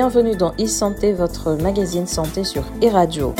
Bienvenue dans e-santé, votre magazine santé sur e-radio.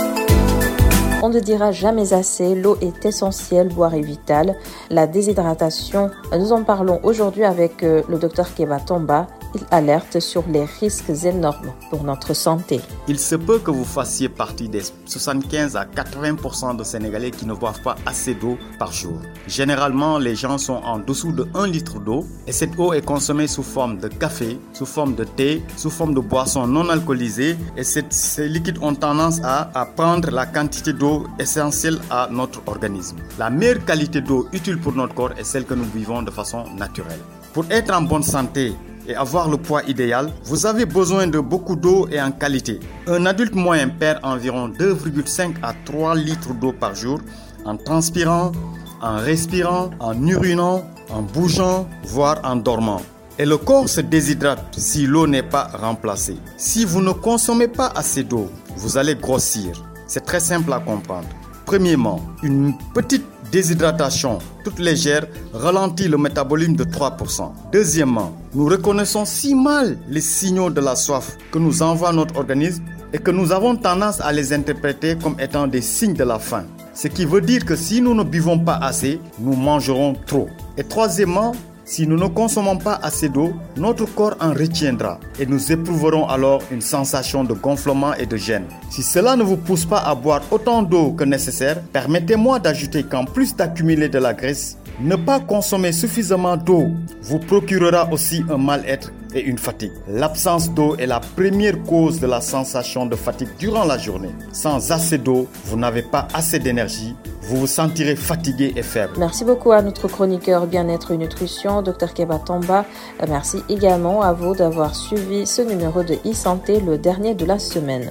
On ne dira jamais assez, l'eau est essentielle, boire est vital. La déshydratation, nous en parlons aujourd'hui avec euh, le docteur Keba Tomba, il alerte sur les risques énormes pour notre santé. Il se peut que vous fassiez partie des 75 à 80% de Sénégalais qui ne boivent pas assez d'eau par jour. Généralement, les gens sont en dessous de 1 litre d'eau et cette eau est consommée sous forme de café, sous forme de thé, sous forme de boissons non alcoolisées et ces liquides ont tendance à, à prendre la quantité d'eau essentielle à notre organisme. La meilleure qualité d'eau utile pour notre corps est celle que nous vivons de façon naturelle. Pour être en bonne santé, et avoir le poids idéal, vous avez besoin de beaucoup d'eau et en qualité. Un adulte moyen perd environ 2,5 à 3 litres d'eau par jour en transpirant, en respirant, en urinant, en bougeant, voire en dormant. Et le corps se déshydrate si l'eau n'est pas remplacée. Si vous ne consommez pas assez d'eau, vous allez grossir. C'est très simple à comprendre. Premièrement, une petite déshydratation toute légère ralentit le métabolisme de 3%. Deuxièmement, nous reconnaissons si mal les signaux de la soif que nous envoie notre organisme et que nous avons tendance à les interpréter comme étant des signes de la faim. Ce qui veut dire que si nous ne buvons pas assez, nous mangerons trop. Et troisièmement, si nous ne consommons pas assez d'eau, notre corps en retiendra et nous éprouverons alors une sensation de gonflement et de gêne. Si cela ne vous pousse pas à boire autant d'eau que nécessaire, permettez-moi d'ajouter qu'en plus d'accumuler de la graisse, ne pas consommer suffisamment d'eau vous procurera aussi un mal-être et une fatigue. L'absence d'eau est la première cause de la sensation de fatigue durant la journée. Sans assez d'eau, vous n'avez pas assez d'énergie, vous vous sentirez fatigué et faible. Merci beaucoup à notre chroniqueur bien-être et nutrition, Dr Keba Tamba. Merci également à vous d'avoir suivi ce numéro de e-santé, le dernier de la semaine.